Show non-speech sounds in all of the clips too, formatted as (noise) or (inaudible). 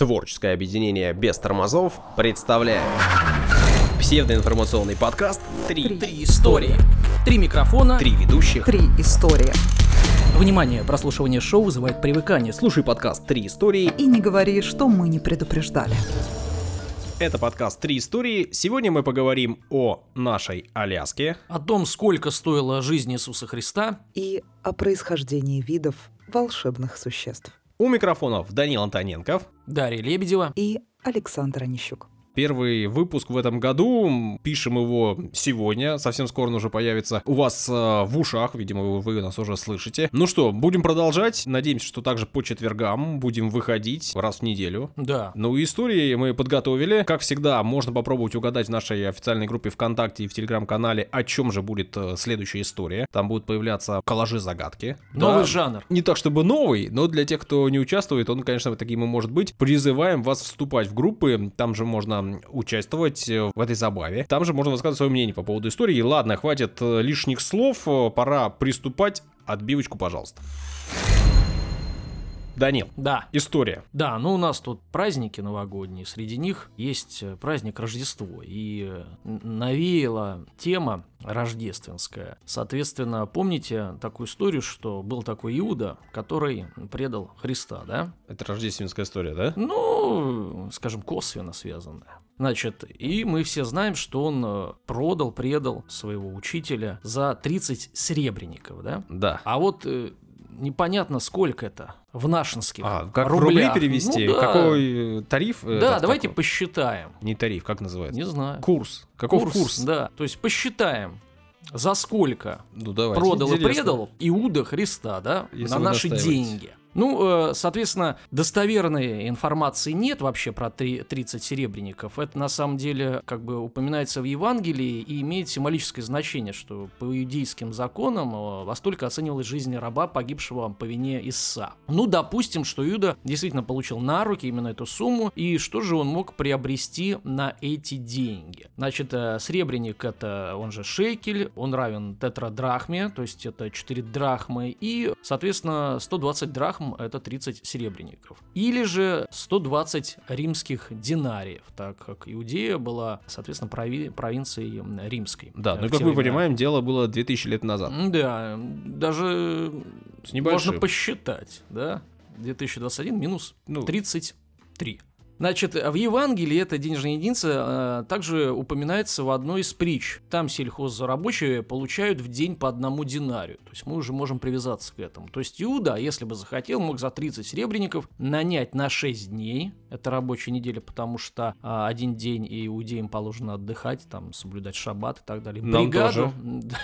Творческое объединение без тормозов представляет псевдоинформационный подкаст «Три, Три истории. Три микрофона. Три ведущих». Три истории. Внимание, прослушивание шоу вызывает привыкание. Слушай подкаст Три истории. И не говори, что мы не предупреждали. Это подкаст «Три истории». Сегодня мы поговорим о нашей Аляске. о том, сколько стоила жизнь Иисуса Христа. И о происхождении видов волшебных существ. У микрофонов Данил Антоненков. Дарья Лебедева. И Александр Онищук. Первый выпуск в этом году. Пишем его сегодня. Совсем скоро он уже появится у вас э, в ушах. Видимо, вы, нас уже слышите. Ну что, будем продолжать. Надеемся, что также по четвергам будем выходить раз в неделю. Да. Ну, истории мы подготовили. Как всегда, можно попробовать угадать в нашей официальной группе ВКонтакте и в Телеграм-канале, о чем же будет э, следующая история. Там будут появляться коллажи-загадки. Новый Да. жанр. Не так, чтобы новый, но для тех, кто не участвует, он, конечно, таким и может быть. Призываем вас вступать в группы, там же можно участвовать э, в этой забаве. Там же можно высказывать свое мнение по поводу истории. Ладно, хватит э, лишних слов, э, пора приступать. Отбивочку, пожалуйста. Данил, Да. история. Да, ну у нас тут праздники новогодние, среди них есть э, праздник Рождество, и э, навеяла тема рождественская. Соответственно, помните такую историю, что был такой Иуда, который предал Христа, да? Это рождественская история, да? Ну, скажем, косвенно связанная. Значит, и мы все знаем, что он э, продал, предал своего учителя за 30 серебряников, да? Да. А вот непонятно, сколько это в нашинских А, как в рубли рублях. перевести? Ну да. Какой э, тариф? э, Да, этот, давайте какой? посчитаем. Не тариф, как называется? Не знаю. Курс. Каков курс? Да, то есть посчитаем, за сколько Ну, давайте. продал и Интересно. предал Иуда Христа, да, Если на наши деньги. Ну, э, соответственно, достоверной информации нет вообще про три- 30 серебряников. Это на самом деле как бы упоминается в Евангелии и имеет символическое значение, что по иудейским законам э, во столько оценивалась жизнь раба, погибшего по вине Исса. Ну, допустим, что Иуда действительно получил на руки именно эту сумму, и что же он мог приобрести на эти деньги? Значит, э, сребреник это, он же шекель, он равен тетрадрахме, то есть это 4 драхмы, и, соответственно, 120 драхм это 30 серебряников. Или же 120 римских динариев, так как Иудея была, соответственно, прови- провинцией римской. Да, э, ну как мы понимаем, дело было 2000 лет назад. Да, даже С небольшим. можно посчитать, да? 2021 минус Ну, 33. Значит, в Евангелии эта денежная единица э, также упоминается в одной из притч. Там сельхозрабочие получают в день по одному динарию. То есть мы уже можем привязаться к этому. То есть Иуда, если бы захотел, мог за 30 серебряников нанять на 6 дней. Это рабочая неделя, потому что а, один день иудеям положено отдыхать, там, соблюдать шаббат и так далее. Нам Бригаду. тоже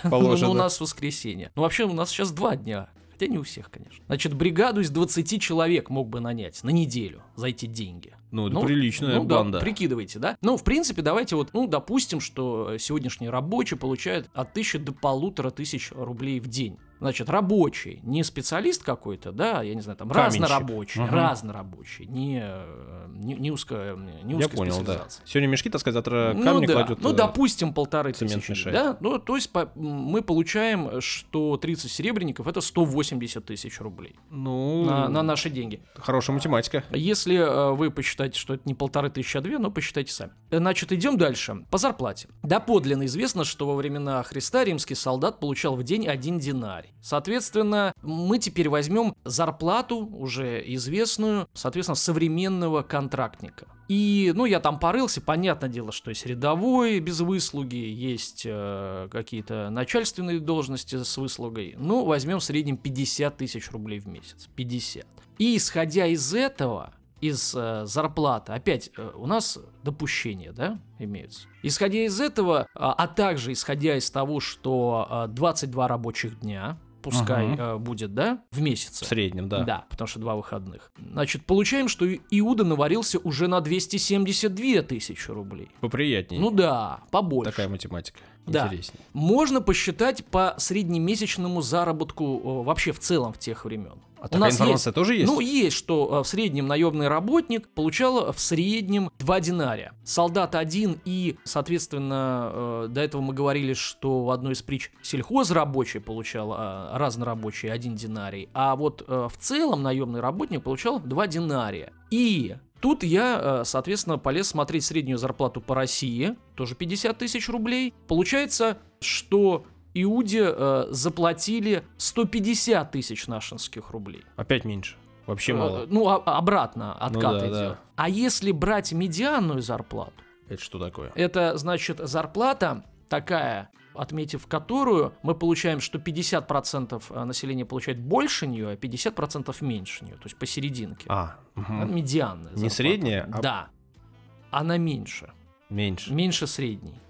(laughs) положено. Ну, у нас воскресенье. Ну, вообще, у нас сейчас два дня. Хотя не у всех, конечно. Значит, бригаду из 20 человек мог бы нанять на неделю за эти деньги. ну, это приличная ну да, банда. прикидывайте, да? Ну, в принципе, давайте вот, ну, допустим, что сегодняшний рабочий получает от тысячи до полутора тысяч рублей в день. Значит, рабочий, не специалист какой-то, да, я не знаю, там Каменщик. разнорабочий, Мгм. разнорабочий, не, э, не, не узкая, не Я узкая понял, да. Сегодня мешки таскать, завтра Ну камни да, кладет. ну э, допустим полторы тысячи, мешает. да, ну то есть по- мы получаем, что 30 серебряников это 180 тысяч рублей ну, на, на наши деньги. хорошая математика. Если э, вы посчитаете, что это не полторы тысячи, а две, ну посчитайте сами. Значит, идем дальше. По зарплате. Доподлинно известно, что во времена Христа римский солдат получал в день один динарий. Соответственно, мы теперь возьмем зарплату, уже известную, соответственно, современного контрактника. И, ну, я там порылся, понятное дело, что есть рядовой без выслуги, есть э, какие-то начальственные должности с выслугой. Ну, возьмем в среднем 50 тысяч рублей в месяц. 50. И исходя из этого, из э, зарплаты, опять э, у нас допущения, да, имеются. Исходя из этого, а, а также исходя из того, что э, 22 рабочих дня, пускай Мгм. э, будет, да, в месяц. В среднем, да. Да, потому что два выходных. Значит, получаем, что Иуда наварился уже на 272 тысячи рублей. Поприятнее. Ну да, побольше. Такая математика. Да. Интереснее. Можно посчитать по среднемесячному заработку вообще в целом в тех времен. А такая информация тоже есть? Ну, есть, что э, в среднем наемный работник получал в среднем 2 динария. Солдат один и, соответственно, э, до этого мы говорили, что в одной из притч сельхозрабочий получал э, разнорабочий 1 динарий, а вот в целом наемный работник получал 2 динария. И Тут я, соответственно, полез смотреть среднюю зарплату по России, тоже 50 тысяч рублей. Получается, что Иуде э, заплатили 150 тысяч нашинских рублей. Опять меньше. Вообще Э, мало. Ну, а- обратно откат да, идет. да. А если брать медианную зарплату, Это что такое? это значит зарплата такая, отметив которую мы получаем, что 50% населения получает больше нее, а 50% меньше нее, то есть посерединке. А, мгм. Медианная Не зарплата. средняя, а- Да. Она меньше. меньше. Меньше средней.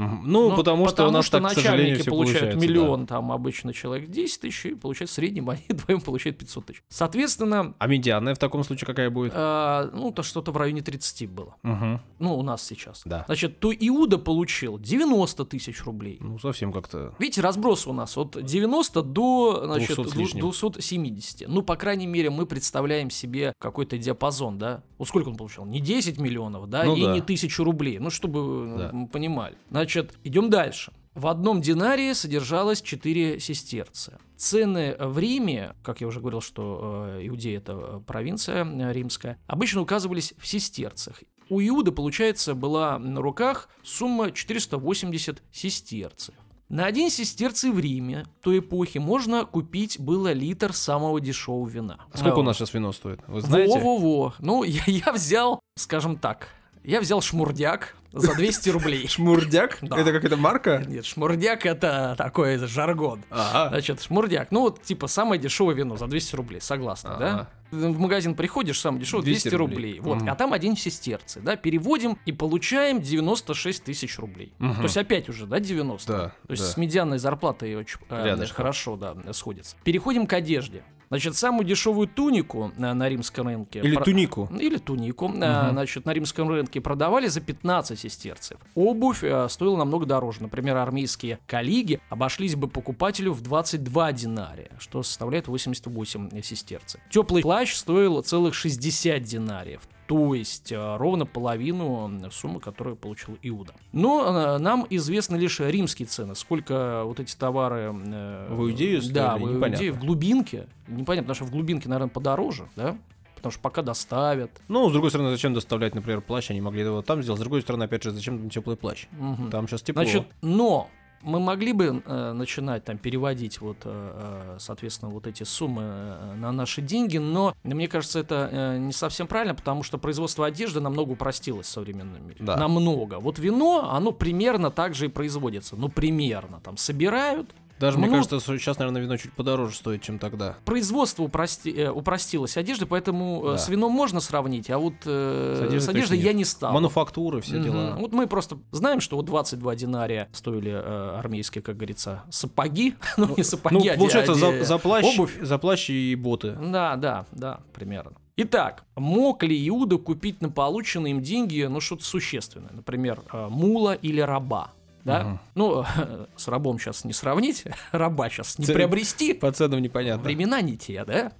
Мгм. Ну, потому что у нас так, к начальники получают получается, да. миллион, там обычно человек 10 тысяч, и получает в среднем (laughs) они вдвоем получают 500 тысяч. Соответственно, А медианная в таком случае какая будет? э, ну, то что-то в районе 30 было. Мгм. Ну, у нас сейчас. Да. Значит, то Иуда получил 90 тысяч рублей. Ну, совсем как-то... Видите, разброс у нас от 90 до значит, 200 с дву- лишним. 270. Ну, по крайней мере, мы представляем себе какой-то диапазон, да? Вот сколько он получил? Не 10 миллионов, да, Ну и да. не тысячу рублей. Ну, чтобы Да. понимали. Значит, идем дальше. В одном динарии содержалось 4 сестерцы. Цены в Риме, как я уже говорил, что э, Иудея это э, провинция э, римская, обычно указывались в сестерцах. У Иуды, получается, была на руках сумма 480 сестерцев. На один сестерций в Риме той эпохи можно купить было литр самого дешевого вина. А сколько у Вот. нас сейчас вино стоит? Вы знаете? Во-во-во. Ну, я, я взял, скажем так, я взял шмурдяк за 200 рублей. (laughs) Шмурдяк? Да. Это какая-то марка? Нет, шмурдяк это такой жаргон. Ага. Значит, шмурдяк. Ну, вот, типа, самое дешевое вино за 200 рублей, согласна, да? Ага. В магазин приходишь, самое дешевое 200, 200 рублей. рублей. Вот, Мгм. а там один сестерцы, да? Переводим и получаем 96 тысяч рублей. Мгм. То есть опять уже, да, 90? Да, То есть да. с медианной зарплатой очень э, хорошо, да, сходится. Переходим к одежде. Значит, самую дешевую тунику э, на римском рынке... Или про- тунику. или тунику, Мгм. значит, на римском рынке продавали за 15 сестерцев. Обувь э, стоила намного дороже. Например, армейские коллеги обошлись бы покупателю в 22 динария, что составляет 88 сестерцев. Теплый плащ стоил целых 60 динариев. То есть э, ровно половину суммы, которую получил Иуда. Но э, нам известны лишь римские цены. Сколько вот эти товары... э, В Иудею Да, стоили? в Непонятно. Иудее, в глубинке. Непонятно, потому что в глубинке, наверное, подороже, да? Потому что пока доставят. Ну, с другой стороны, зачем доставлять, например, плащ? Они могли его там сделать. С другой стороны, опять же, зачем там теплый плащ? Мгм. Там сейчас тепло. Значит, но мы могли бы э, начинать там переводить вот, э, э, соответственно, вот эти суммы э, на наши деньги, но мне кажется, это э, не совсем правильно, потому что производство одежды намного упростилось в современном мире. Да. Намного. Вот вино, оно примерно так же и производится. Ну, примерно. Там собирают, Даже, мне ну, кажется, что сейчас, наверное, вино чуть подороже стоит, чем тогда. производство упрости- э, упростилось одежды, поэтому э, Да. с вином можно сравнить, а вот э, С одеждой с одеждой я нет. не стал. Мануфактуры, все Мгм. дела. Вот мы просто знаем, что вот 22 динария стоили э, армейские, как говорится, сапоги. (laughs) Ну, не сапоги, Ну, а получается, а за, де- за плащ, обувь. за плащ и боты. Да, да, да, примерно. Итак, мог ли Иуда купить на полученные им деньги, ну, что-то существенное? Например, э, мула или раба? Да? Мгм. Ну, (laughs) с рабом сейчас не сравнить, (laughs) раба сейчас не Ц- приобрести. (laughs) По ценам непонятно. Времена не те, да?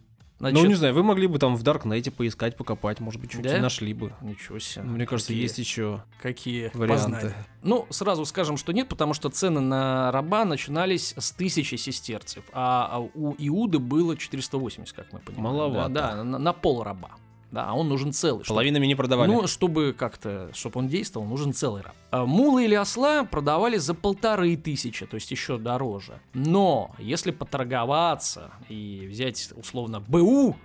Ну, Значит, не знаю, вы могли бы там в Даркнете поискать, покопать, может быть, что-нибудь Да? нашли бы. Ничего себе. Мне кажется, Какие- есть еще Какие варианты. познания. Ну, сразу скажем, что нет, потому что цены на раба начинались с тысячи сестерцев, а а у Иуды было 480, как мы понимаем. Маловато. Да, да, на, на пол раба. Да, а он нужен целый. Половинами не продавали. Ну, чтобы как-то, чтобы он действовал, нужен целый раб. А Мулы или осла продавали за полторы тысячи, то есть еще дороже. Но если поторговаться и взять условно БУ,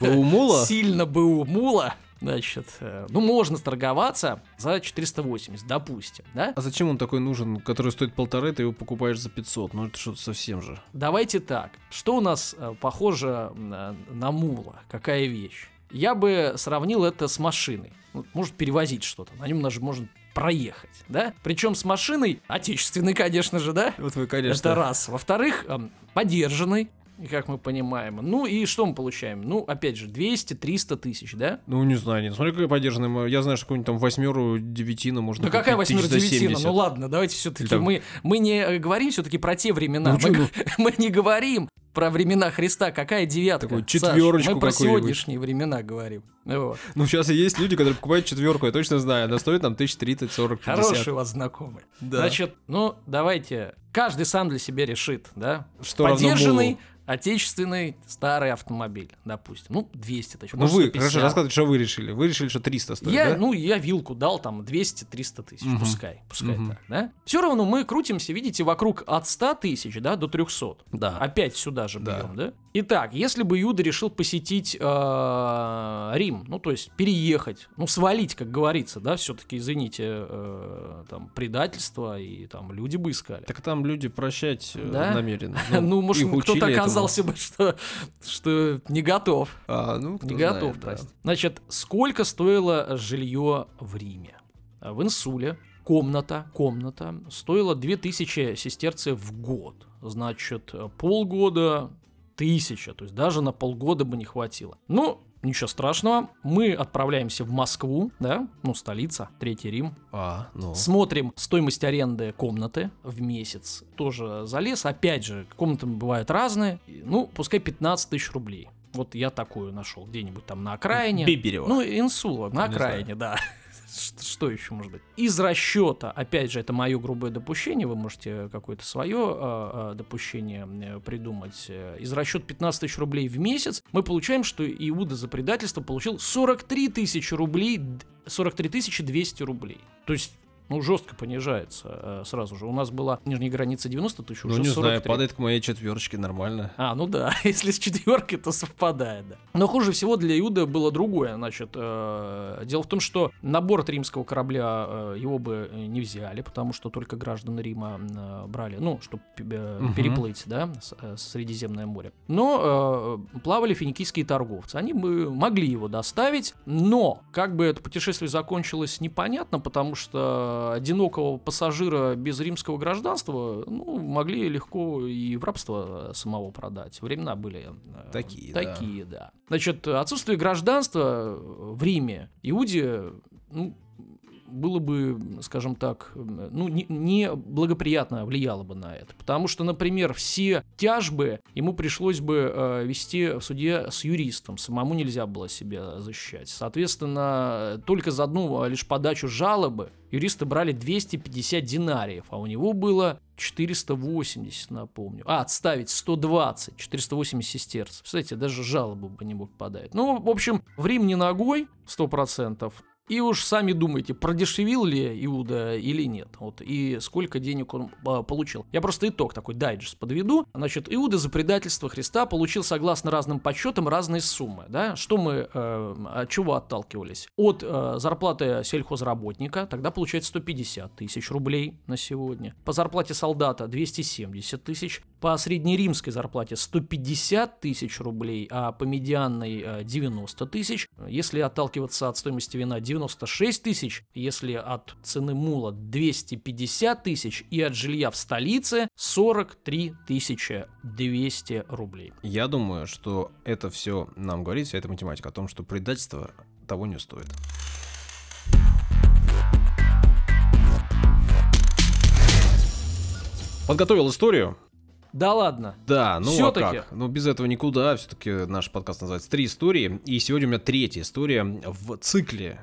у мула? (laughs) сильно БУ мула, значит, э, ну можно торговаться за 480, допустим, да? А зачем он такой нужен, который стоит полторы, ты его покупаешь за 500? Ну это что-то совсем же. Давайте так. Что у нас э, похоже на, на мула? Какая вещь? Я бы сравнил это с машиной. Ну, может перевозить что-то. На нем даже можно проехать, да? Причем с машиной, отечественной, конечно же, да? Вот вы, конечно. Это раз. Во-вторых, эм, подержанный, и как мы понимаем. Ну и что мы получаем? Ну, опять же, 200-300 тысяч, да? Ну, не знаю, нет. Смотри, какая подержанная. Я знаю, что какую-нибудь там восьмеру, девятину можно Ну какая за девятина? 70. Ну ладно, давайте все-таки там- мы, мы не говорим все-таки про те времена. Ну, чё, мы, ну? (laughs) мы не говорим про времена Христа, какая девятка? Такую Саш, четверочку Мы про сегодняшние времена говорим. Вот. Ну, сейчас и есть люди, которые покупают четверку, я точно знаю. Она стоит там тысяч тридцать, сорок, Хороший пятьдесят. у вас знакомый. Да. Значит, ну, давайте, каждый сам для себя решит, да? Что мулу? Отечественный старый автомобиль, допустим. Ну, 200 тысяч. Ну может, вы, 150. хорошо, рассказывайте, что вы решили. Вы решили, что 300 стоит, Я, да? ну, я вилку дал там 200-300 тысяч, Мгм. пускай, пускай Мгм. так, да? Все равно мы крутимся, видите, вокруг от 100 тысяч, да, до 300. Да. Опять сюда же Да. берем, да? Итак, если бы Иуда решил посетить э, Рим, ну, то есть переехать, ну, свалить, как говорится, да, все-таки, извините, э, там, предательство, и там люди бы искали. Так там люди прощать э, Да? намерены. (laughs) Ну, может, их кто-то учили этому. оказался бы, что, что не готов. А, ну, Не знает, готов, да. прости. Значит, сколько стоило жилье в Риме? А В Инсуле комната, комната стоила 2000 сестерцев в год. Значит, полгода тысяча, то есть даже на полгода бы не хватило. Ну, ничего страшного, мы отправляемся в Москву, да, ну, столица, Третий Рим, А, ну. Смотрим стоимость аренды комнаты в месяц. Тоже залез. Опять же, комнаты бывают разные. Ну, пускай 15 тысяч рублей. Вот я такую нашел где-нибудь там на окраине. Биберево. Ну, инсула, на Не окраине, да. Что, еще может быть? Из расчета, опять же, это мое грубое допущение, вы можете какое-то свое допущение э, придумать. Э, Из расчета 15 тысяч рублей в месяц мы получаем, что Иуда за предательство получил 43 тысячи рублей, д- 43 тысячи 200 рублей. То есть ну, жестко понижается э, сразу же. У нас была нижняя граница 90 тысяч, Ну, уже не 43. знаю, падает к моей четверочке нормально. А, ну да, (laughs) если с четверкой, то совпадает, да. Но хуже всего для Иуда было другое. Значит, э, дело в том, что на борт римского корабля э, его бы э, не взяли, потому что только граждан Рима э, брали, ну, чтобы Мгм. переплыть, да, с- э, Средиземное море. Но э, плавали финикийские торговцы. Они бы могли его доставить, но как бы это путешествие закончилось непонятно, потому что одинокого пассажира без римского гражданства ну, могли легко и в рабство самого продать. Времена были э, Такие, да. такие, да. Значит, отсутствие гражданства в Риме Иуде ну, было бы, скажем так, ну, не, не благоприятно влияло бы на это. Потому что, например, все тяжбы ему пришлось бы э, вести в суде с юристом. Самому нельзя было себя защищать. Соответственно, только за одну а, лишь подачу жалобы юристы брали 250 динариев, а у него было 480, напомню. А, отставить 120, 480 сестерцев. Кстати, даже жалобу бы не мог подать. Ну, в общем, в Рим не ногой, 100%. И уж сами думайте, продешевил ли Иуда или нет. Вот, и сколько денег он а, получил. Я просто итог такой дайджест подведу. Значит, Иуда за предательство Христа получил, согласно разным подсчетам, разные суммы. Да? Что мы, э, от чего отталкивались? От э, зарплаты сельхозработника, тогда получается 150 тысяч рублей на сегодня. По зарплате солдата 270 тысяч. По среднеримской зарплате 150 тысяч рублей, а по медианной э, 90 тысяч. Если отталкиваться от стоимости вина 96 тысяч, если от цены мула 250 тысяч и от жилья в столице 43 тысячи 200 рублей. Я думаю, что это все нам говорит, вся эта математика о том, что предательство того не стоит. Подготовил историю. Да ладно. Да, ну Всё-таки. а как? Ну без этого никуда. Все-таки наш подкаст называется «Три истории». И сегодня у меня третья история в цикле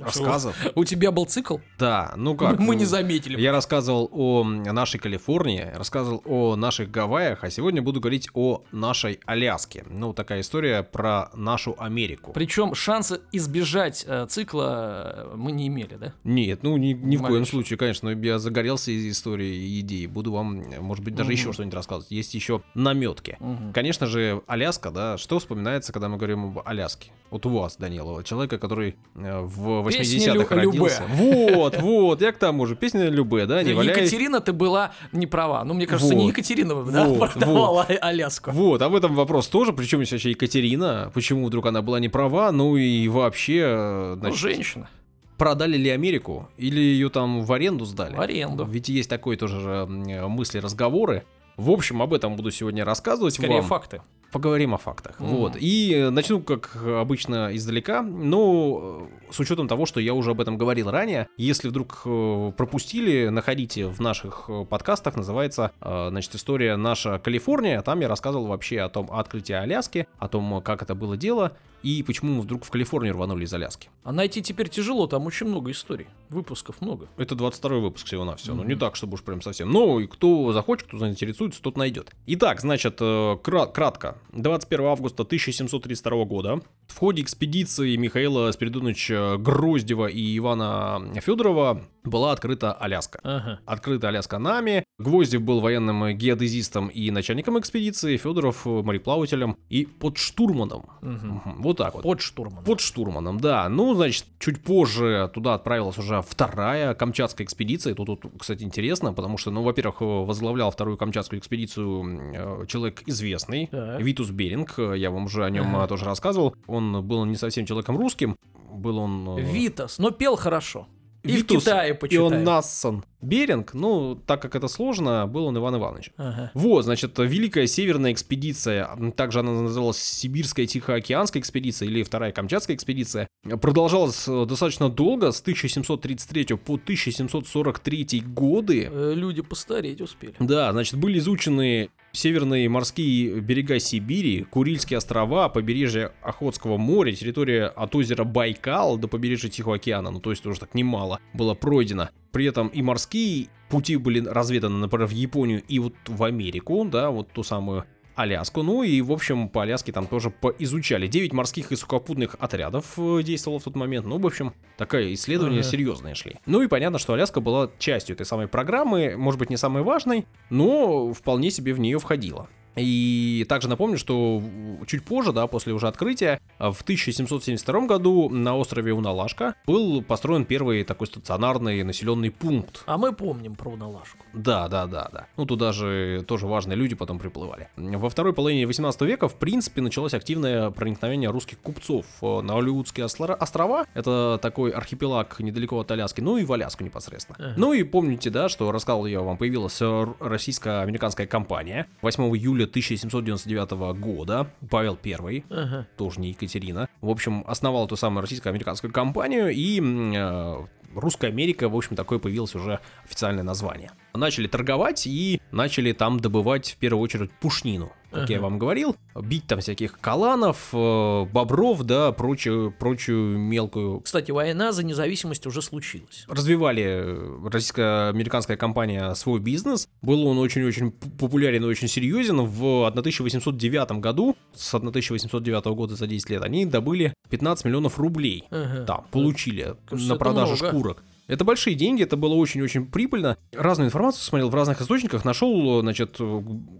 рассказов. У тебя был цикл? Да, ну как? Мы не ну, заметили. Я рассказывал о нашей Калифорнии, рассказывал о наших Гавайях, а сегодня буду говорить о нашей Аляске. Ну, такая история про нашу Америку. Причем шанса избежать э, цикла э, мы не имели, да? Нет, ну ни, ни в коем случае, конечно, я загорелся из истории и идеи. Буду вам, может быть, даже еще что-нибудь рассказывать. Есть еще наметки. Конечно же, Аляска, да, что вспоминается, когда мы говорим об Аляске? Вот у вас, Данилова, человека, который э, в 80-х Лю- родился. Любе. Вот, вот, я к тому же. Песня Любе, да, не валяй. Екатерина, ты была не права. Ну, мне кажется, не Вот. Екатерина да, продавала Аляску. Вот, а в этом вопрос тоже, причем здесь вообще Екатерина, почему вдруг она была не права, ну и вообще, э, Ну, значит, женщина. продали ли Америку или ее там в аренду сдали? В аренду. Ведь есть такой тоже же, м, мысли, разговоры. В общем, об этом буду сегодня рассказывать Скорее вам. факты. Поговорим о фактах. Мгм. Вот. И э, начну, как обычно, издалека. Ну, э, с учетом того, что я уже об этом говорил ранее, если вдруг э, пропустили, находите в наших подкастах, называется, значит, история «Наша Калифорния». Там я рассказывал вообще о том открытии Аляски, о том, как это было дело, и почему мы вдруг в Калифорнию рванули из Аляски. А найти теперь тяжело, там очень много историй. Выпусков много. Это 22 выпуск всего на все. Ну, не так, чтобы уж прям совсем. Ну, и кто захочет, кто заинтересуется, тот найдет. Итак, значит, э, кра- кратко. 21 августа 1732 года в ходе экспедиции Михаила Спиридоновича Гроздева и Ивана Федорова была открыта Аляска. Ага. Открыта Аляска нами. Гвоздев был военным геодезистом и начальником экспедиции, Федоров э, мореплавателем и подштурманом. Мгм, Вот так вот. Под штурманом. Под штурманом, да. Ну, значит, чуть позже туда отправилась уже вторая Камчатская экспедиция. Тут, тут, кстати, интересно, потому что, ну, во-первых, возглавлял вторую Камчатскую экспедицию э, человек известный, Так. Витус Беринг. Я вам уже о нем Ага. э, тоже рассказывал. Он был не совсем человеком русским. Был он... э, Витас, но пел хорошо. И Витус в Китае почитаем. Ионассон Беринг. Ну, так как это сложно, был он Иван Иванович. Ага. Вот, значит, Великая Северная экспедиция, также она называлась Сибирская Тихоокеанская экспедиция или Вторая Камчатская экспедиция, продолжалась э, достаточно долго, с 1733 по 1743 годы. Э, Люди постареть успели. Да, значит, были изучены северные морские берега Сибири, Курильские острова, побережье Охотского моря, территория от озера Байкал до побережья Тихого океана, ну то есть уже так немало было пройдено. При этом и морские пути были разведаны, например, в Японию и вот в Америку, да, вот ту самую Аляску. Ну и, в общем, по Аляске там тоже поизучали. 9 морских и сухопутных отрядов э, действовало в тот момент. Ну, в общем, такое исследование Ага. серьезное шли. Ну и понятно, что Аляска была частью этой самой программы, может быть, не самой важной, но вполне себе в нее входила. И также напомню, что чуть позже, да, после уже открытия, в 1772 году на острове Уналашка был построен первый такой стационарный населенный пункт. А мы помним про Уналашку. Да, да, да, да. Ну, туда же тоже важные люди потом приплывали. Во второй половине 18 века, в принципе, началось активное проникновение русских купцов э, на Алиутские острова. Это такой архипелаг недалеко от Аляски, ну и в Аляску непосредственно. Ага. Ну и помните, да, что рассказывал я вам, появилась российско-американская компания 8 июля 1799 года. Павел I, Ага. тоже не Екатерина. В общем, основал эту самую российско-американскую компанию, и э, Русская Америка, в общем, такое появилось уже официальное название. Начали торговать и начали там добывать в первую очередь пушнину. Как я Ага. вам говорил, бить там всяких каланов, э, бобров, да, прочую, прочую мелкую Кстати, война за независимость уже случилась. развивали э, российско-американская компания свой бизнес. Был он очень-очень популярен и очень серьезен. В 1809 году, с 1809 года за 10 лет, они добыли 15 миллионов рублей. Ага. Там, получили Кажется, на это продаже много. шкурок. Это большие деньги, это было очень-очень прибыльно. Разную информацию смотрел в разных источниках, нашел, значит,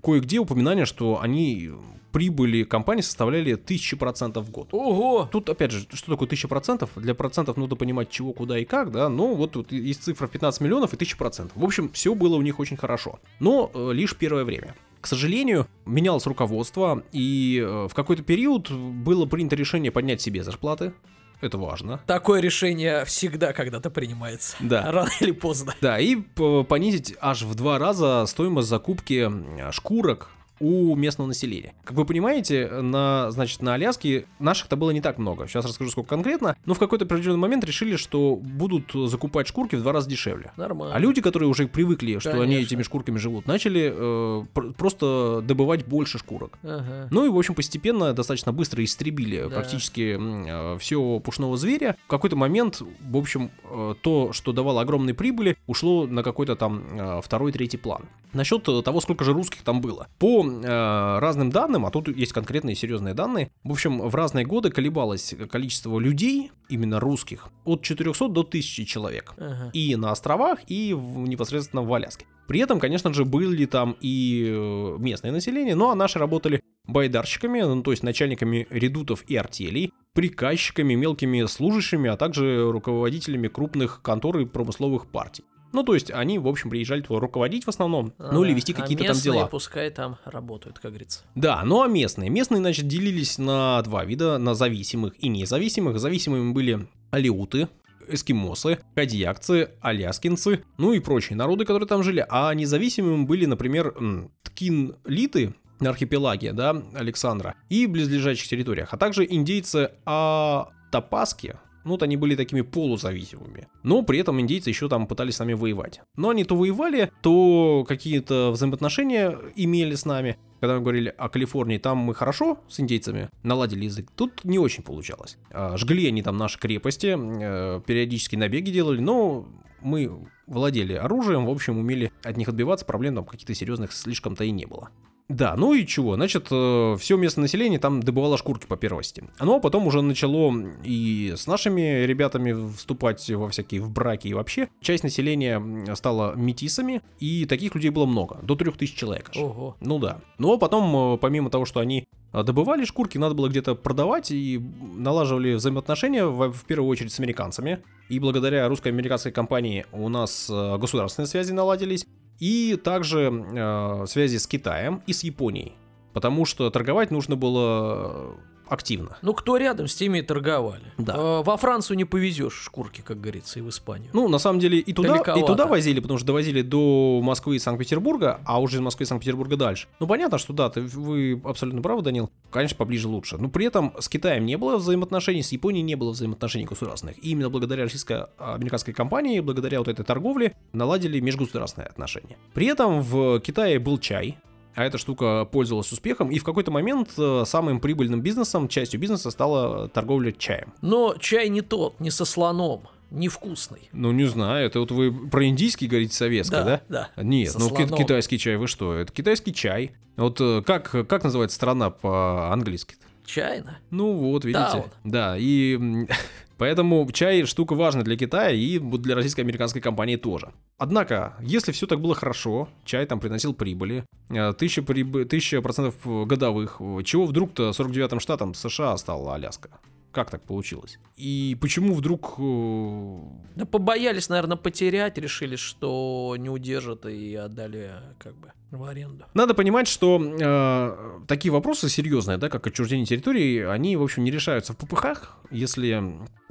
кое-где упоминание, что они прибыли компании составляли тысячи процентов в год. Ого! Тут, опять же, что такое 1000 процентов? Для процентов нужно понимать, чего, куда и как, да, но вот тут есть цифра в 15 миллионов и 1000 процентов. В общем, все было у них очень хорошо. Но э, лишь первое время. К сожалению, менялось руководство, и э, в какой-то период было принято решение поднять себе зарплаты. Это важно. Такое решение всегда когда-то принимается. Да. Рано или поздно. Да, и понизить аж в два раза стоимость закупки шкурок у местного населения. Как вы понимаете, на, значит, на Аляске наших-то было не так много. Сейчас расскажу, сколько конкретно. Но в какой-то определенный момент решили, что будут закупать шкурки в два раза дешевле. Нормально. А люди, которые уже привыкли, что они Конечно. этими шкурками живут, начали э, пр- просто добывать больше шкурок. Ага. Ну и, в общем, постепенно, достаточно быстро истребили Да. практически все пушного зверя. В какой-то момент, в общем, э, то, что давало огромные прибыли, ушло на какой-то там э, второй, третий план. Насчет э, того, сколько же русских там было. По э, разным данным, а тут есть конкретные серьезные данные, в общем, в разные годы колебалось количество людей, именно русских, от 400 до 1000 человек. Ага. И на островах, и в- непосредственно в Аляске. При этом, конечно же, были там и э, местное население, ну а наши работали байдарщиками, ну, то есть начальниками редутов и артелей, приказчиками, мелкими служащими, а также руководителями крупных контор и промысловых партий. Ну, то есть они, в общем, приезжали туда руководить в основном, ну или вести А какие-то там местные дела. пускай там работают, как говорится. Да, ну а местные? Местные, значит, делились на два вида, на зависимых и независимых. Зависимыми были алиуты, эскимосы, кадьякцы, аляскинцы, ну и прочие народы, которые там жили. А независимыми были, например, ткинлиты на архипелаге, да, Александра, и близлежащих территориях, а также индейцы Атапаски, Ну, вот они были такими полузависимыми. Но при этом индейцы еще там пытались с нами воевать. Но они то воевали, то какие-то взаимоотношения имели с нами. Когда мы говорили о Калифорнии, там мы хорошо с индейцами наладили язык. Тут не очень получалось. А, Жгли они там наши крепости, э, периодически набеги делали, но мы владели оружием, в общем, умели от них отбиваться, проблем там каких-то серьезных слишком-то и не было. Да, ну и чего? Значит, все местное население там добывало шкурки по первости. Ну а потом уже начало и с нашими ребятами вступать во всякие в браки и вообще. Часть населения стала метисами, и таких людей было много, до 3000 человек. аж. Ого. Ну да. Ну а потом, э, помимо того, что они э, добывали шкурки, надо было где-то продавать и налаживали взаимоотношения в, в первую очередь с американцами. И благодаря русско-американской компании у нас э, государственные связи наладились. И также э, связи с Китаем и с Японией. Потому что торговать нужно было активно. Ну, кто рядом, с теми и торговали. Да. Э, Во Францию не повезешь шкурки, как говорится, и в Испанию. Ну, на самом деле, и туда, и туда возили, потому что довозили до Москвы и Санкт-Петербурга, а уже из Москвы и Санкт-Петербурга дальше. Ну, понятно, что да, ты, вы абсолютно правы, Данил. Конечно, поближе лучше. Но при этом с Китаем не было взаимоотношений, с Японией не было взаимоотношений государственных. И именно благодаря российско-американской компании, благодаря вот этой торговле, наладили межгосударственные отношения. При этом в Китае был чай, а эта штука пользовалась успехом, и в какой-то момент э, самым прибыльным бизнесом, частью бизнеса стала торговля чаем. Но чай не тот, не со слоном, невкусный. Ну, не знаю, это вот вы про индийский говорите советский, да? да. Нет, Со ну слоном. китайский чай, вы что? Это китайский чай. Вот э, как, как называется страна по-английски? Чайно. Ну вот, видите. Таун. Да, и (laughs) поэтому чай штука важна для Китая и для российско-американской компании тоже. Однако, если все так было хорошо, чай там приносил прибыли, э, тысяча, прибы- тысяча процентов годовых, э, чего вдруг-то 49-м штатом США стала Аляска? Как так получилось? И почему вдруг... э, Да побоялись, наверное, потерять, решили, что не удержат и отдали как бы в аренду. Надо понимать, что э, такие вопросы серьезные, да, как отчуждение территории, они, в общем, не решаются в ППХ, если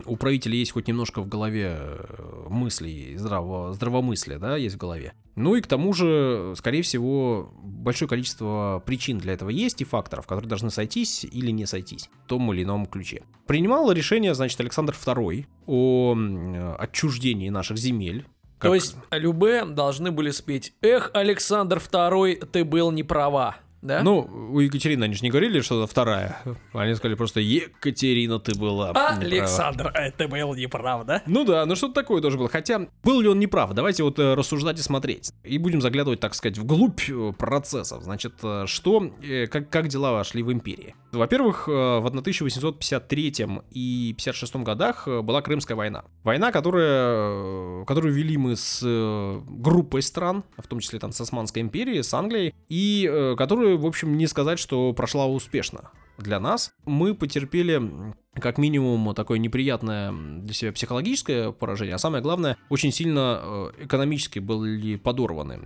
у правителя есть хоть немножко в голове э, мыслей, здраво, здравомыслия, да, есть в голове. Ну и к тому же, скорее всего, большое количество причин для этого есть и факторов, которые должны сойтись или не сойтись в том или ином ключе. Принимал решение, значит, Александр II о м, отчуждении наших земель. То как- есть Любе должны были спеть «Эх, Александр II, ты был не права». Да? Ну, у Екатерины они же не говорили, что это вторая. Они сказали просто Екатерина, ты была. неправа». Александр, э, ты был не прав, да? Ну да, ну что-то такое тоже было. Хотя, был ли он неправ? Давайте вот э, рассуждать и смотреть. И будем заглядывать, так сказать, вглубь э, процессов. Значит, э, что, как, как дела шли в империи? Во-первых, в 1853 и 56 годах была Крымская война. Война, которая, которую вели мы с группой стран, в том числе там с Османской империей, с Англией, и э, которую, в общем, не сказать, что прошла успешно для нас. Мы потерпели как минимум такое неприятное для себя психологическое поражение, а самое главное, очень сильно э, экономически были подорваны.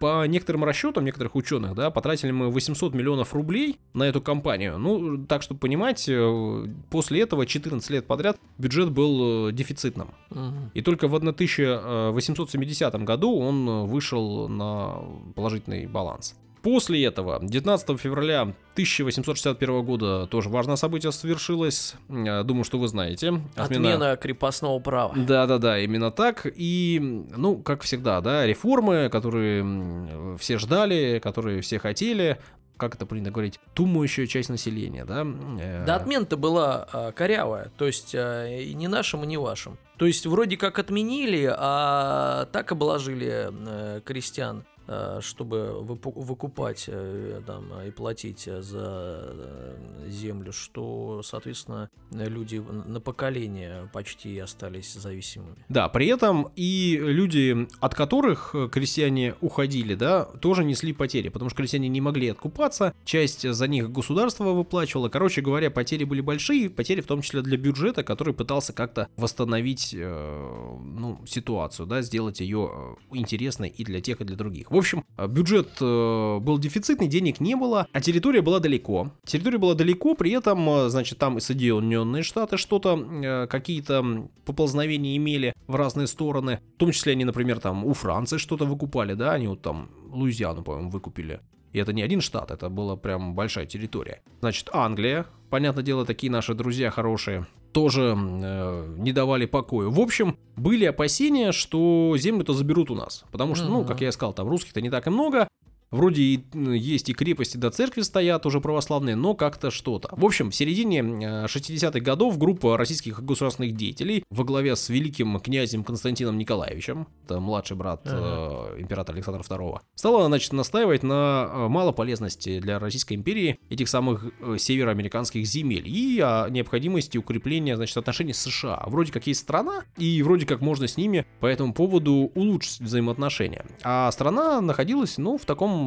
По некоторым расчетам некоторых ученых, да, потратили мы 800 миллионов рублей на эту кампанию. Ну, так, чтобы понимать, э, после этого 14 лет подряд бюджет был э, дефицитным. Мгм. И только в 1870 году он вышел на положительный баланс. После этого, 19 февраля 1861 года, тоже важное событие совершилось. Э, Думаю, что вы знаете. Отмена крепостного права. Да-да-да, именно так. И, ну, как всегда, да, реформы, которые все ждали, которые все хотели. Как это принято говорить? Думающая часть населения, да? Э, Да отмена-то была а, корявая, то есть а, и не нашим, и не вашим. То есть вроде как отменили, а так обложили э, крестьян, э, чтобы выпу- выкупать э, там, и платить за э, землю, что, соответственно, люди на поколение почти остались зависимыми. Да, при этом и люди, от которых э, крестьяне уходили, да, тоже несли потери, потому что крестьяне не могли откупаться, часть за них государство выплачивало. Короче говоря, потери были большие, потери в том числе для бюджета, который пытался как-то восстановить э, ну, ситуацию, да, сделать ее э, интересной и для тех, и для других. В общем, э, бюджет э, был дефицитный, денег не было, а территория была далеко. Территория была далеко, при этом, э, значит, там и Соединенные Штаты что-то, какие-то поползновения имели в разные стороны. В том числе они, например, там у Франции что-то выкупали, да, они вот там Луизиану, по-моему, выкупили. И это не один штат, это была прям большая территория. Значит, Англия, понятное дело, такие наши друзья хорошие. Тоже э, не давали покоя. В общем, были опасения, что землю-то заберут у нас. Потому что, ну, как я и сказал, там русских-то не так и много. Вроде и, есть и крепости до церкви стоят уже православные, но как-то что-то. В общем, в середине э, 60-х годов группа российских государственных деятелей во главе с великим князем Константином Николаевичем, это младший брат э, императора Александра II, стала, значит, настаивать на э, малополезности для Российской империи этих самых э, североамериканских земель и о необходимости укрепления, значит, отношений с США. Вроде как есть страна, и вроде как можно с ними по этому поводу улучшить взаимоотношения. А страна находилась, ну, в таком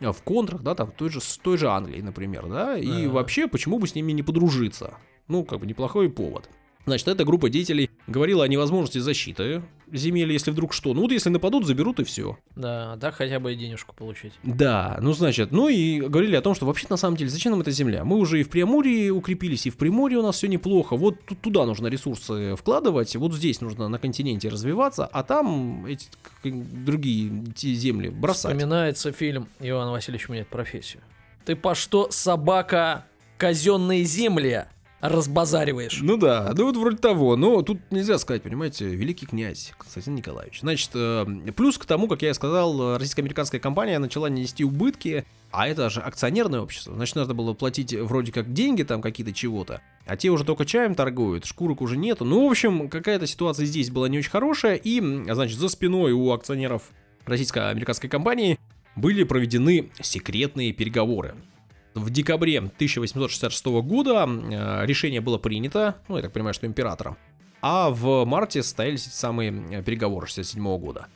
э, в контрах, да, там, той же, с той же Англии, например, да, и Ага. вообще, почему бы с ними не подружиться? Ну, как бы неплохой повод. Значит, эта группа деятелей говорила о невозможности защиты земель, если вдруг что. Ну вот если нападут, заберут и все. Да, да, хотя бы и денежку получить. Да, ну значит, ну и говорили о том, что вообще на самом деле зачем нам эта земля? Мы уже и в Преамурье укрепились, и в Приморье у нас все неплохо. Вот тут туда нужно ресурсы вкладывать, вот здесь нужно на континенте развиваться, а там эти другие те земли бросать. Вспоминается фильм «Иван Васильевич меняет профессию». Ты по что, собака, казенные земли разбазариваешь? Ну да, ну вот вроде того. Но тут нельзя сказать, понимаете, великий князь Константин Николаевич. Значит, э, плюс к тому, как я и сказал, э, российско-американская компания начала нести убытки, а это же акционерное общество. Значит, надо было платить вроде как деньги там какие-то чего-то, а те уже только чаем торгуют, шкурок уже нету. Ну, в общем, какая-то ситуация здесь была не очень хорошая, и, м, значит, за спиной у акционеров российско-американской компании были проведены секретные переговоры. В декабре 1866 года э, решение было принято, ну, я так понимаю, что императором, а в марте состоялись эти самые э, переговоры 67 года.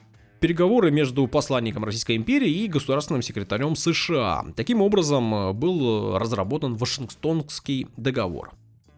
Переговоры между посланником Российской империи и государственным секретарем США. Таким образом, э, был разработан Вашингтонский договор.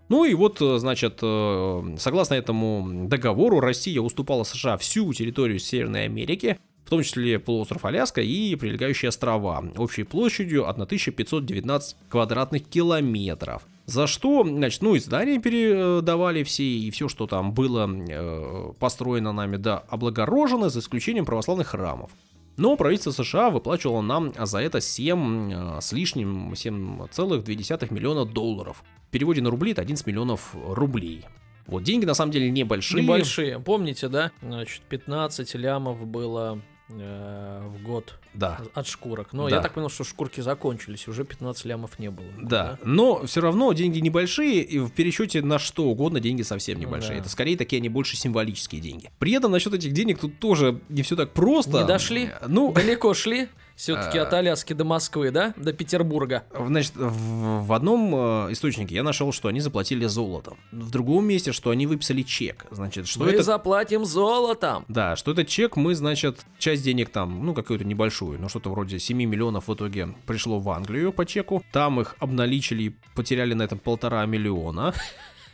Ну и вот, значит, согласно этому договору, Россия уступала США всю территорию Северной Америки, том числе полуостров Аляска и прилегающие острова, общей площадью 1519 квадратных километров. За что, значит, ну и здания передавали все, и все, что там было э, построено нами, да, облагорожено, за исключением православных храмов. Но правительство США выплачивало нам за это 7 э, с лишним 7,2 миллиона долларов. В переводе на рубли это 11 миллионов рублей. Вот деньги на самом деле небольшие. Небольшие. Помните, да? Значит, 15 лямов было э, в год Да. от шкурок. Но Да. я так понял, что шкурки закончились, уже 15 лямов не было. Да, но все равно деньги небольшие, и в пересчете на что угодно деньги совсем небольшие. да. Это скорее такие они больше символические деньги. При этом насчет этих денег тут тоже не все так просто. Не дошли? Ну, Далеко шли? (laughs) Все-таки А. от Аляски до Москвы, да? До Петербурга. Значит, в, в одном э, источнике я нашел, что они заплатили золотом. В другом месте, что они выписали чек. Значит, что Мы это... заплатим золотом. Да, что этот чек мы, значит, часть денег там, ну, какую-то небольшую, ну, что-то вроде 7 миллионов в итоге пришло в Англию по чеку. Там их обналичили и потеряли на этом полтора миллиона.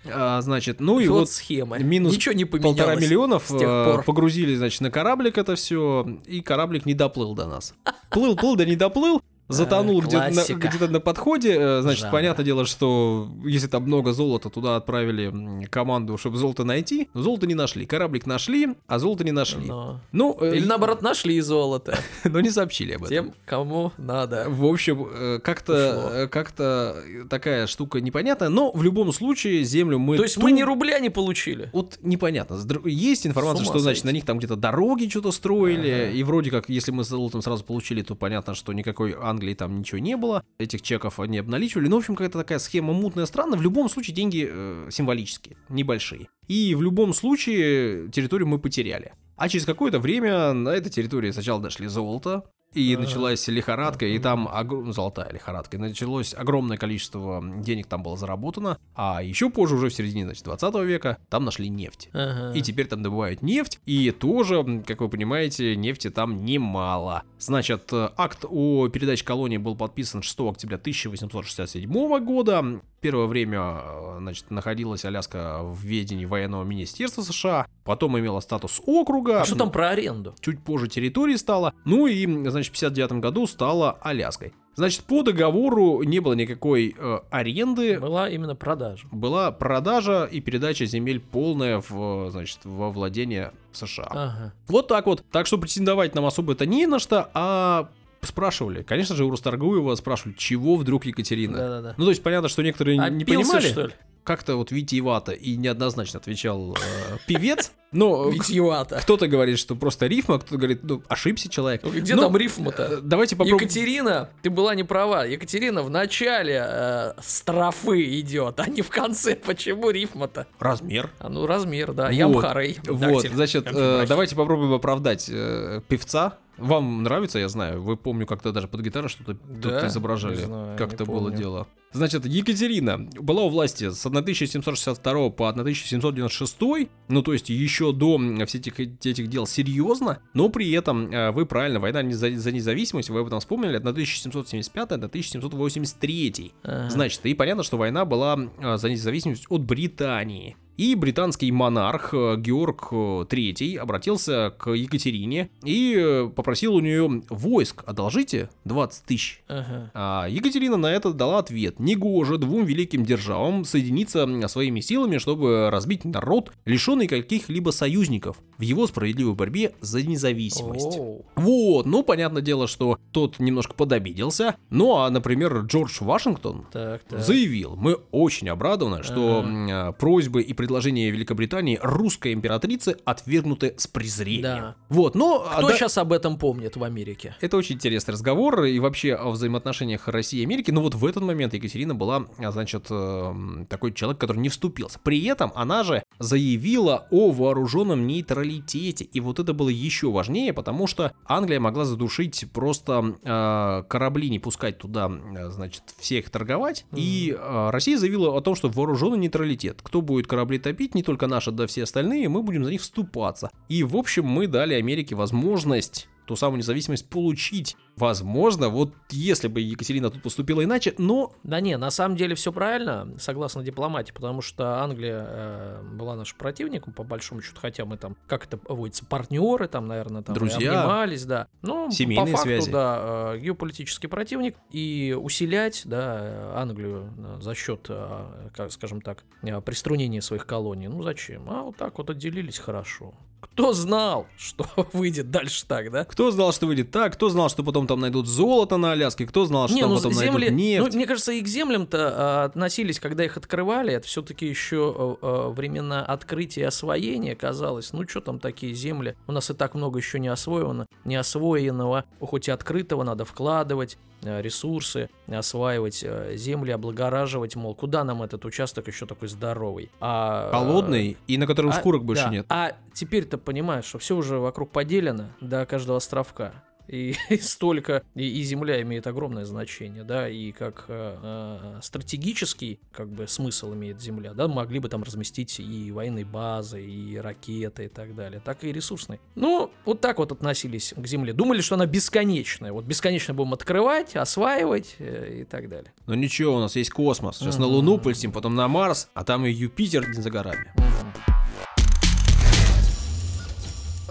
А, значит, ну и вот, вот схема. минус Ничего не полтора миллионов с тех э, пор. погрузили, значит, на кораблик это все, и кораблик не доплыл до нас. Плыл, плыл, да не доплыл. Затонул Э, где-то на, где-то на подходе. э, Значит, Жанр. понятное дело, что если там много золота, туда отправили команду, чтобы золото найти. Но золото не нашли. Кораблик нашли, а золото не нашли. Но- Ну, э, Или наоборот, нашли золото. (laughs) но не сообщили об этом. Тем, кому надо. В общем, э, как-то, э, как-то такая штука непонятная, но в любом случае землю мы... То есть ту- мы ни рубля не получили. Вот непонятно. Есть информация, что, значит, на них там где-то дороги что-то строили, Ага. и вроде как, если мы с золотом сразу получили, то понятно, что никакой Англии там ничего не было, этих чеков они обналичивали. Ну, в общем, какая-то такая схема мутная, странная. В любом случае деньги э, символические, небольшие. И в любом случае территорию мы потеряли. А через какое-то время на этой территории сначала дошли золото, и началась лихорадка, и там огр- ну, золотая лихорадка, и началось огромное количество денег там было заработано, а еще позже, уже в середине, значит, 20 века, там нашли нефть. Ага. И теперь там добывают нефть, и тоже, как вы понимаете, нефти там немало. Значит, э, акт о передаче колонии был подписан 6 октября 1867 года. Первое время, э, значит, находилась Аляска в ведении военного министерства США, потом имела статус округа. А что там про аренду? Чуть позже территории стало. Ну и, значит, в 59 году стала Аляской. Значит, по договору не было никакой э, аренды, Была именно продажа. была продажа и передача земель полная в, значит, во владение США. Ага. Вот так вот. Так что претендовать нам особо это не на что, а спрашивали. Конечно же, у Росторгуева спрашивали, чего вдруг Екатерина. Да-да-да. Ну, то есть понятно, что некоторые не- не понимали. что ли? как-то вот витиевато и неоднозначно отвечал э, певец. Но (laughs) Витьевато. кто-то говорит, что просто рифма, кто-то говорит, ну, ошибся человек. Где Ну, там рифма-то? э, Давайте попробуем. Екатерина, ты была не права. Екатерина в начале э, строфы идет, а не в конце. Почему рифма-то? Размер. А ну размер, да. Вот. Ямхарей. Вот, значит, э, давайте попробуем оправдать э, певца. Вам нравится, я знаю. Вы помню, как-то даже под гитару что-то Да? тут изображали. Как-то было дело. Значит, Екатерина была у власти с 1762 по 1796, ну то есть еще до всех этих, этих дел серьезно, но при этом э, вы правильно, война за, за независимость, вы об этом вспомнили, от 1775 до 1783. Ага. Значит, и понятно, что война была э, за независимость от Британии. И британский монарх э, Георг э, III обратился к Екатерине и э, попросил у нее войск. Одолжите 20 тысяч. Ага. А Екатерина на это дала ответ. Негоже двум великим державам соединиться своими силами, чтобы разбить народ, лишенный каких-либо союзников в его справедливой борьбе за независимость. Оу. Вот, ну, понятное дело, что тот немножко подобиделся. Ну, а, например, Джордж Вашингтон Так, так. заявил, мы очень обрадованы, что просьбы и предложения Великобритании русской императрицы отвергнуты с презрением. Да. Вот, но... а Кто да- сейчас об этом помнит в Америке? это очень интересный разговор и вообще о взаимоотношениях России и Америки. Но вот в этот момент Екатерина была, а, значит, эм, такой человек, который не вступился. При этом она же заявила о вооруженном нейтралитете. И вот это было еще важнее, потому что Англия могла задушить просто э, корабли, не пускать туда, значит, всех торговать. И э, Россия заявила о том, что вооруженный нейтралитет. Кто будет корабли топить, не только наши, да все остальные, мы будем за них вступаться. И, в общем, мы дали Америке возможность ту самую независимость получить. Возможно, вот если бы Екатерина тут поступила иначе, но Да не, на самом деле все правильно, согласно дипломатии, потому что Англия э, была нашим противником, по большому счету, хотя мы там, как это водится, партнеры там, наверное, там Друзья. обнимались, да. Ну, Семейные по факту, связи. да, э, геополитический противник, и усилять, да, Англию э, за счет, э, как, скажем так, э, приструнения своих колоний, ну зачем? А вот так вот отделились хорошо. Кто знал, (laughs) что выйдет дальше так, да? кто знал, что выйдет так, кто знал, что потом там найдут золото на Аляске, кто знал, что Не, там ну потом земли, найдут нефть. ну, мне кажется, и к землям-то а, относились, когда их открывали, это все-таки еще а, а, времена открытия и освоения казалось. Ну, что там такие земли? У нас и так много еще не освоено, не освоенного, хоть и открытого надо вкладывать ресурсы, осваивать а, земли, облагораживать, мол, куда нам этот участок еще такой здоровый? А, Холодный, и на котором а, шкурок больше да. нет. А теперь-то понимаешь, что все уже вокруг поделено до каждого островка. И, (laughs) и столько, и, и земля имеет огромное значение, да, и как э, стратегический, как бы, смысл имеет земля, да, могли бы там разместить и военные базы, и ракеты, и так далее, так и ресурсные. Ну, вот так вот относились к земле. Думали, что она бесконечная, вот бесконечно будем открывать, осваивать э, и так далее. Но ничего, у нас есть космос. Сейчас на Мгм. Луну полетим, потом на Марс, а там и Юпитер за горами.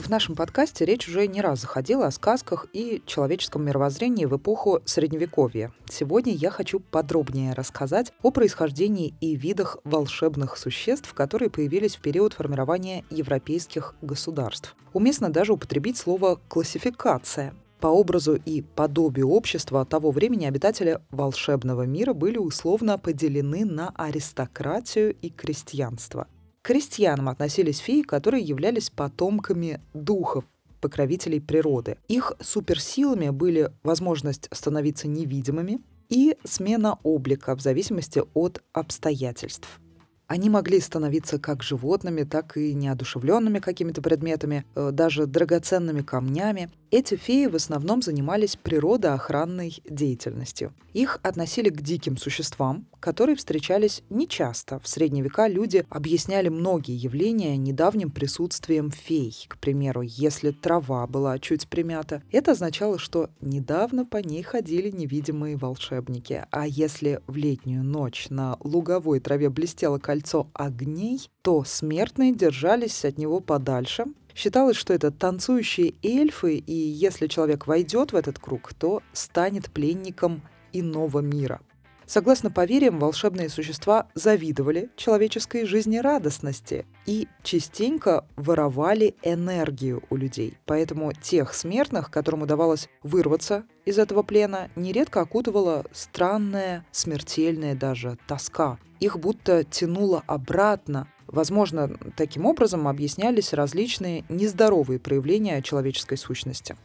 В нашем подкасте речь уже не раз заходила о сказках и человеческом мировоззрении в эпоху Средневековья. Сегодня я хочу подробнее рассказать о происхождении и видах волшебных существ, которые появились в период формирования европейских государств. Уместно даже употребить слово «классификация». По образу и подобию общества того времени обитатели волшебного мира были условно поделены на аристократию и крестьянство. Крестьянам относились феи, которые являлись потомками духов, покровителей природы. Их суперсилами были возможность становиться невидимыми и смена облика в зависимости от обстоятельств. Они могли становиться как животными, так и неодушевленными какими-то предметами, э, даже драгоценными камнями. Эти феи в основном занимались природоохранной деятельностью. Их относили к диким существам, которые встречались нечасто. В средние века люди объясняли многие явления недавним присутствием фей. К примеру, если трава была чуть примята, это означало, что недавно по ней ходили невидимые волшебники. А если в летнюю ночь на луговой траве блестело кольцо огней, то смертные держались от него подальше. Считалось, что это танцующие эльфы, и если человек войдет в этот круг, то станет пленником иного мира. Согласно поверьям, волшебные существа завидовали человеческой жизнерадостности и частенько воровали энергию у людей. Поэтому тех смертных, которым удавалось вырваться из этого плена, нередко окутывала странная, смертельная даже тоска. Их будто тянуло обратно. Возможно, таким образом объяснялись различные нездоровые проявления человеческой сущности.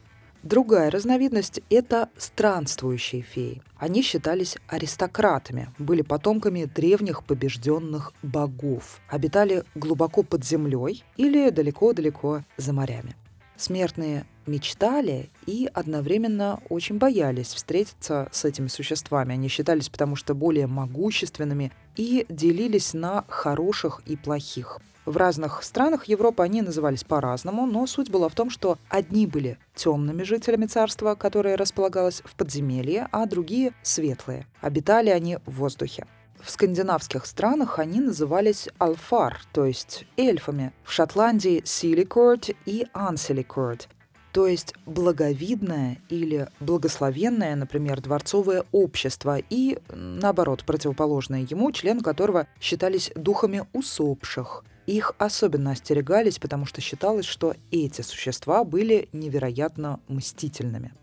Другая разновидность – это странствующие феи. Они считались аристократами, были потомками древних побежденных богов, обитали глубоко под землей или далеко-далеко за морями. Смертные мечтали и одновременно очень боялись встретиться с этими существами. Они считались потому что более могущественными и делились на хороших и плохих. В разных странах Европы они назывались по-разному, но суть была в том, что одни были темными жителями царства, которое располагалось в подземелье, а другие — светлые. Обитали они в воздухе. В скандинавских странах они назывались алфар, то есть эльфами. В Шотландии — силикорд и анселикорд, то есть благовидное или благословенное, например, дворцовое общество и, наоборот, противоположное ему, член которого считались духами усопших. Их особенно остерегались, потому что считалось, что эти существа были невероятно мстительными.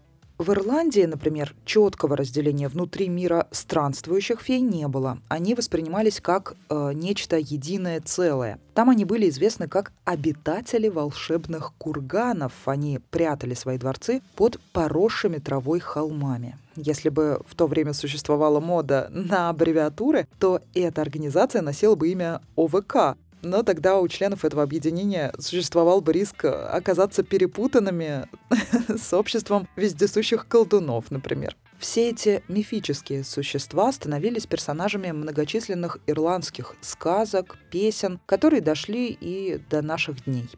В Ирландии, например, четкого разделения внутри мира странствующих фей не было. Они воспринимались как э, нечто единое целое. Там они были известны как обитатели волшебных курганов. Они прятали свои дворцы под поросшими травой холмами. Если бы в то время существовала мода на аббревиатуры, то эта организация носила бы имя ОВК но тогда у членов этого объединения существовал бы риск оказаться перепутанными (laughs) с обществом вездесущих колдунов, например. Все эти мифические существа становились персонажами многочисленных ирландских сказок, песен, которые дошли и до наших дней.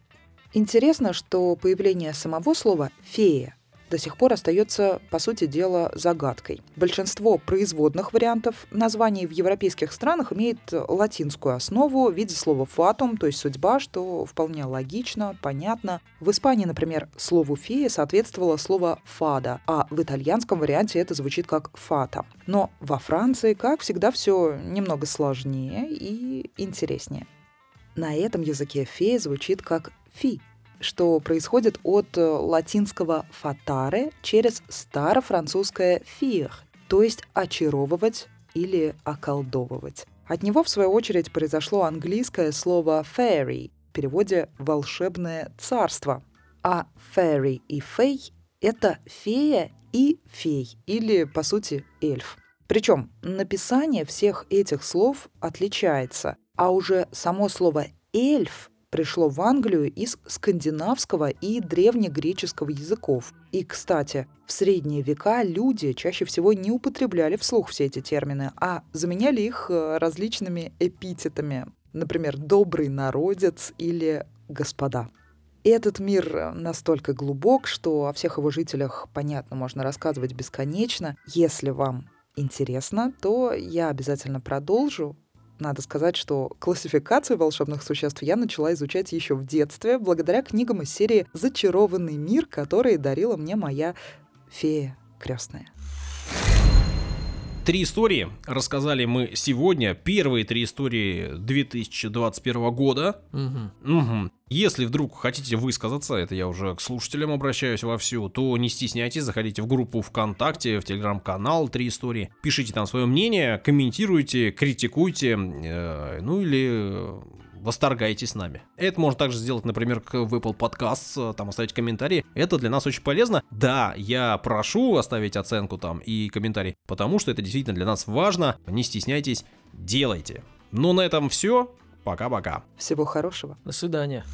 Интересно, что появление самого слова «фея» до сих пор остается, по сути дела, загадкой. Большинство производных вариантов названий в европейских странах имеет латинскую основу в виде слова «фатум», то есть «судьба», что вполне логично, понятно. В Испании, например, слову «фея» соответствовало слово «фада», а в итальянском варианте это звучит как «фата». Но во Франции, как всегда, все немного сложнее и интереснее. На этом языке фея звучит как «фи», что происходит от э, латинского «фатаре» через старофранцузское «фир», то есть «очаровывать» или «околдовывать». От него, в свою очередь, произошло английское слово «fairy», в переводе «волшебное царство». А «fairy» и «фей» — это «фея» и «фей», или, по сути, «эльф». Причем написание всех этих слов отличается, а уже само слово «эльф» пришло в Англию из скандинавского и древнегреческого языков. И, кстати, в средние века люди чаще всего не употребляли вслух все эти термины, а заменяли их э, различными эпитетами, например, «добрый народец» или «господа». Этот мир настолько глубок, что о всех его жителях, понятно, можно рассказывать бесконечно. Если вам интересно, то я обязательно продолжу надо сказать, что классификацию волшебных существ я начала изучать еще в детстве, благодаря книгам из серии «Зачарованный мир», которые дарила мне моя фея крестная. Три истории рассказали мы сегодня. Первые три истории 2021 года. Угу. Угу. Если вдруг хотите высказаться, это я уже к слушателям обращаюсь вовсю, то не стесняйтесь, заходите в группу ВКонтакте, в телеграм-канал «Три истории», пишите там свое мнение, комментируйте, критикуйте, э, ну или восторгайтесь с нами. Это можно также сделать, например, в Apple Podcasts, там оставить комментарии. Это для нас очень полезно. Да, я прошу оставить оценку там и комментарий, потому что это действительно для нас важно. Не стесняйтесь, делайте. Ну, на этом все. Пока-пока. Всего хорошего. До свидания.